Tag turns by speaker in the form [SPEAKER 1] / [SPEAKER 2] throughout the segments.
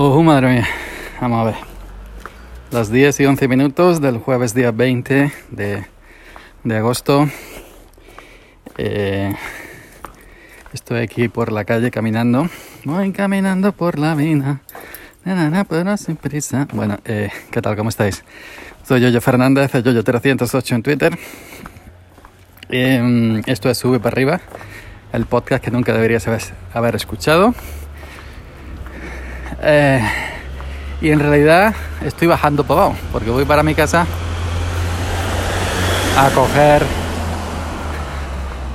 [SPEAKER 1] Oh, madre mía. Vamos a ver. Las 10 y 11 minutos del jueves día 20 de, de agosto. Eh, estoy aquí por la calle caminando. Voy caminando por la mina. Na, na, pero sin prisa. Bueno, eh, ¿qué tal? ¿Cómo estáis? Soy Yoyo Fernández, Yoyo308 en Twitter. Eh, esto es Sube para arriba, el podcast que nunca deberías haber escuchado. Eh, y en realidad estoy bajando por abajo, porque voy para mi casa a coger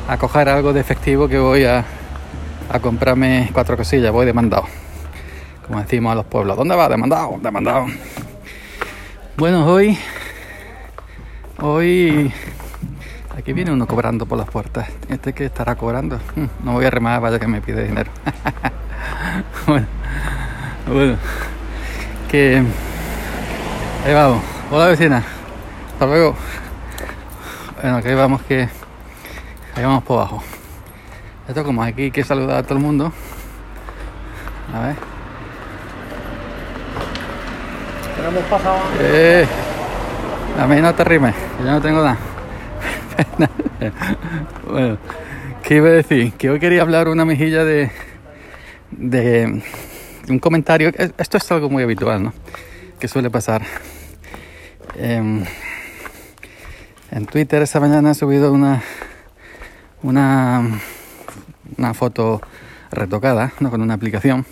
[SPEAKER 1] a coger algo de efectivo que voy a, a comprarme cuatro cosillas, voy demandado. Como decimos a los pueblos, ¿dónde va? Demandado, demandado. Bueno, hoy hoy aquí viene uno cobrando por las puertas. Este que estará cobrando. No voy a remar, vaya que me pide dinero. bueno, que ahí vamos. Hola vecina, hasta luego. Bueno, que ahí vamos que ahí vamos por abajo. Esto como aquí hay que saludar a todo el mundo. A ver. Eh, a mí no te rimes, que yo no tengo nada. bueno, ¿qué iba a decir? Que hoy quería hablar una mejilla de, de un comentario. Esto es algo muy habitual, ¿no? Que suele pasar. Eh, en Twitter esta mañana he subido una una una foto retocada, ¿no? Con una aplicación.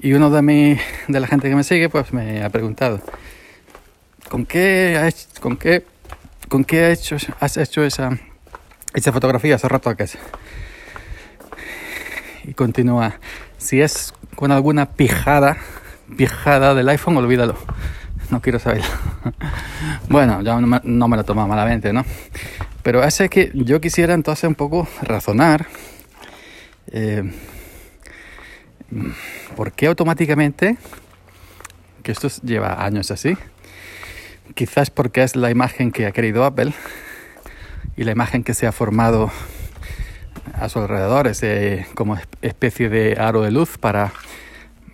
[SPEAKER 1] Y uno de mi, de la gente que me sigue, pues me ha preguntado, ¿con qué, ha hecho, con qué, con qué has hecho esa, esa fotografía, esos retoques? Y continúa, si es con alguna pijada, pijada del iPhone, olvídalo. No quiero saberlo. bueno, ya no me, no me lo toma malamente, ¿no? Pero hace que yo quisiera entonces un poco razonar. Eh, ¿Por qué automáticamente, que esto lleva años así, quizás porque es la imagen que ha querido Apple y la imagen que se ha formado a su alrededor, ese como especie de aro de luz para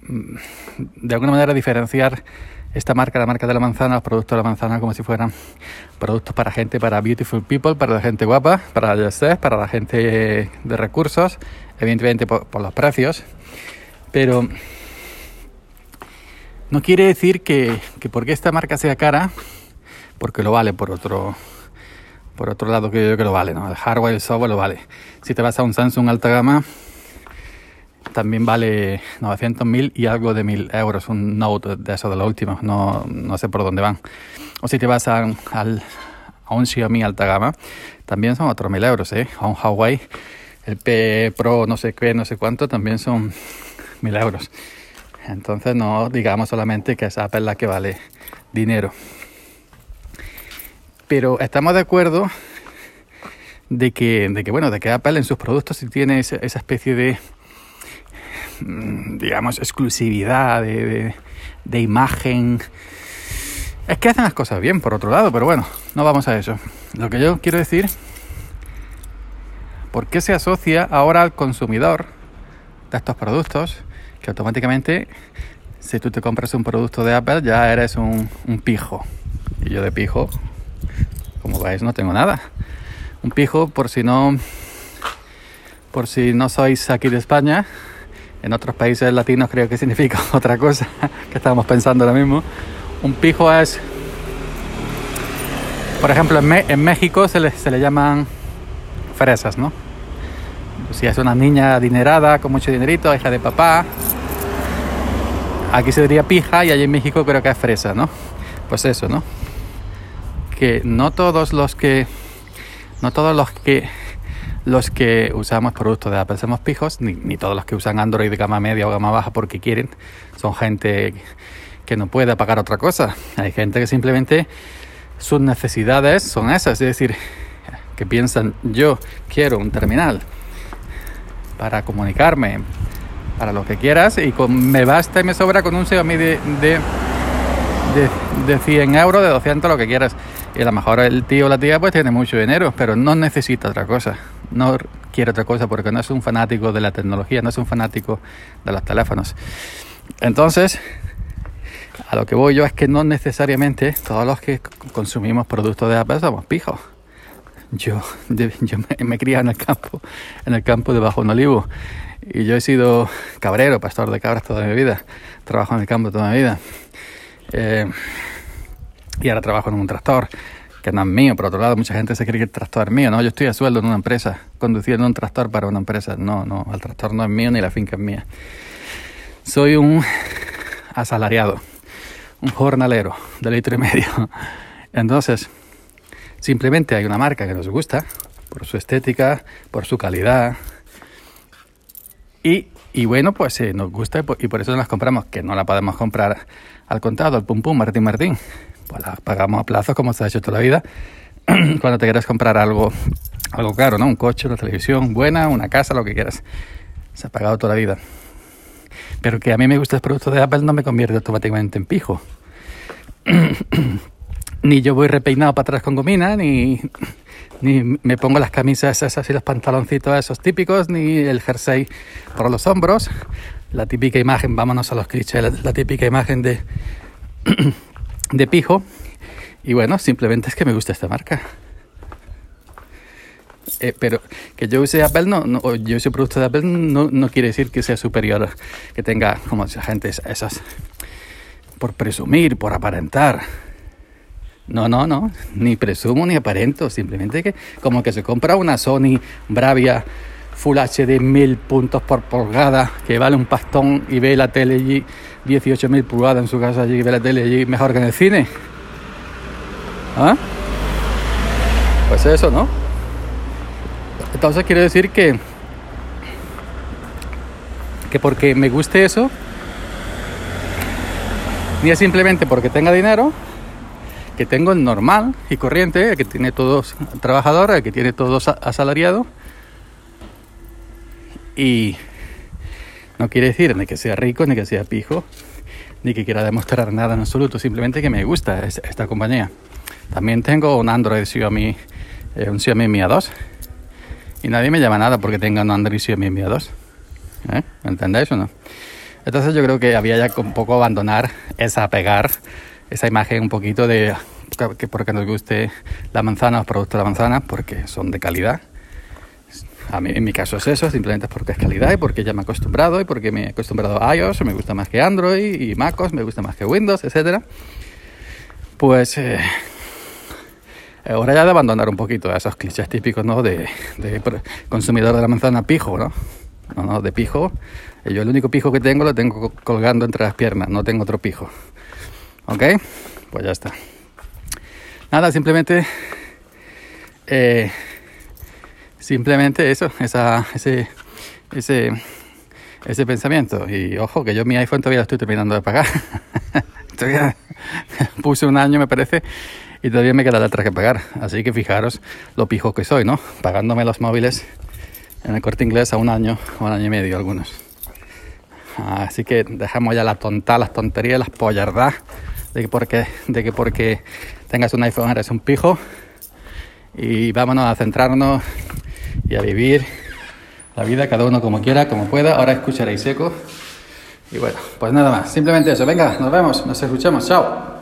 [SPEAKER 1] de alguna manera diferenciar esta marca, la marca de la manzana, los productos de la manzana como si fueran productos para gente, para beautiful people, para la gente guapa, para para la gente de recursos, evidentemente por, por los precios. Pero no quiere decir que, que, porque esta marca sea cara, porque lo vale por otro, por otro lado que yo creo que lo vale, ¿no? El hardware y el software lo vale. Si te vas a un Samsung alta gama, también vale 900.000 y algo de 1.000 euros, un Note de eso de lo último, no, no sé por dónde van. O si te vas a, un Xiaomi alta gama, también son otros 1.000 euros, ¿eh? A un Huawei, el P Pro no sé qué, no sé cuánto, también son mil euros. Entonces no digamos solamente que es Apple la que vale dinero. Pero estamos de acuerdo de que, de que bueno, de que Apple en sus productos sí tiene esa, especie de digamos exclusividad de, de, imagen. Es que hacen las cosas bien, por otro lado, pero bueno, no vamos a eso. Lo que yo quiero decir, ¿por qué se asocia ahora al consumidor de estos productos que automáticamente si tú te compras un producto de Apple ya eres un, pijo. Y yo de pijo, como veis, no tengo nada. Un pijo, por si no, por si no sois aquí de España, en otros países latinos creo que significa otra cosa que estamos pensando ahora mismo. Un pijo es, por ejemplo, en, Me México se le, se le llaman fresas, ¿no? Si es una niña adinerada con mucho dinerito, hija de papá, aquí se diría pija y allí en México creo que es fresa, ¿no? Pues eso, ¿no? Que no todos los que no todos los que los que usamos productos de Apple somos pijos, ni, ni, todos los que usan Android de gama media o gama baja porque quieren, son gente que no puede pagar otra cosa. Hay gente que simplemente sus necesidades son esas, es decir, que piensan yo quiero un terminal para comunicarme, para lo que quieras y me basta y me sobra con un Xiaomi de, de, de, de 100 euros, de 200, lo que quieras. Y a lo mejor el tío o la tía pues tiene mucho dinero, pero no necesita otra cosa. No quiere otra cosa porque no es un fanático de la tecnología, no es un fanático de los teléfonos. Entonces, a lo que voy yo es que no necesariamente todos los que consumimos productos de Apple somos pijos. Yo, yo me, me criado en el campo, en el campo de Bajo un Olivo. Y yo he sido cabrero, pastor de cabras toda mi vida. Trabajo en el campo toda mi vida. Eh, y ahora trabajo en un tractor que no es mío. Por otro lado, mucha gente se cree que el tractor es mío. No, yo estoy a sueldo en una empresa, conduciendo un tractor para una empresa. No, no, el tractor no es mío ni la finca es mía. Soy un asalariado, un jornalero de litro y medio. Entonces, simplemente hay una marca que nos gusta por su estética, por su calidad. Y, y bueno, pues eh, nos gusta y por, eso las compramos, que no la podemos comprar al contado, al pum pum, Martín Martín pues la pagamos a plazo como se ha hecho toda la vida. Cuando te quieras comprar algo, algo caro, ¿no? Un coche, una televisión buena, una casa, lo que quieras. Se ha pagado toda la vida. Pero que a mí me gusta el producto de Apple no me convierte automáticamente en pijo. ni yo voy repeinado para atrás con gomina, ni, ni me pongo las camisas esas y los pantaloncitos esos típicos, ni el jersey por los hombros. La típica imagen, vámonos a los clichés, la típica imagen de de pijo. Y bueno, simplemente es que me gusta esta marca. Eh, pero que yo use Apple, no, no, yo use producto de Apple, no, no quiere decir que sea superior, que tenga, como esa gente, esas, por presumir, por aparentar. No, no, no, ni presumo ni aparento, simplemente que como que se compra una Sony Bravia Full HD 1000 puntos por pulgada, que vale un pastón y ve la tele allí 18.000 pulgadas en su casa allí, y ve la tele allí mejor que en el cine. ¿Ah? Pues eso, ¿no? Entonces quiero decir que que porque me guste eso, ni es simplemente porque tenga dinero, que tengo el normal y corriente, que tiene todos trabajadores, el que tiene todos asalariados, y no quiere decir ni que sea rico, ni que sea pijo, ni que quiera demostrar nada en absoluto, simplemente que me gusta esta compañía. También tengo un Android Xiaomi, eh, un Xiaomi Mi A2, y nadie me llama nada porque tenga un Android Xiaomi Mi A2. ¿Eh? ¿Me entendéis o no? Entonces yo creo que había ya un poco abandonar esa pegar, esa imagen un poquito de que porque nos guste la manzana, los productos de la manzana, porque son de calidad en mi caso es eso, simplemente es porque es calidad y porque ya me he acostumbrado y porque me he acostumbrado a iOS, me gusta más que Android y MacOS, me gusta más que Windows, etcétera. Pues eh, hora ya de abandonar un poquito esos clichés típicos, ¿no? De, de, consumidor de la manzana pijo, ¿no? No, no, de pijo. Yo el único pijo que tengo lo tengo colgando entre las piernas, no tengo otro pijo. ¿Ok? Pues ya está. Nada, simplemente... Eh, Simplemente eso, esa, ese, ese, ese pensamiento. Y ojo, que yo mi iPhone todavía estoy terminando de pagar. todavía puse un año, me parece, y todavía me queda otra que pagar. Así que fijaros lo pijo que soy, ¿no? Pagándome los móviles en el corte inglés a un año o un año y medio algunos. Así que dejamos ya la tonta, las tonterías, las pollardas de que porque, de que porque tengas un iPhone eres un pijo. Y vámonos a centrarnos y a vivir la vida cada uno como quiera, como pueda. Ahora escucharéis seco. Y bueno, pues nada más. Simplemente eso. Venga, nos vemos, nos escuchamos. Chao.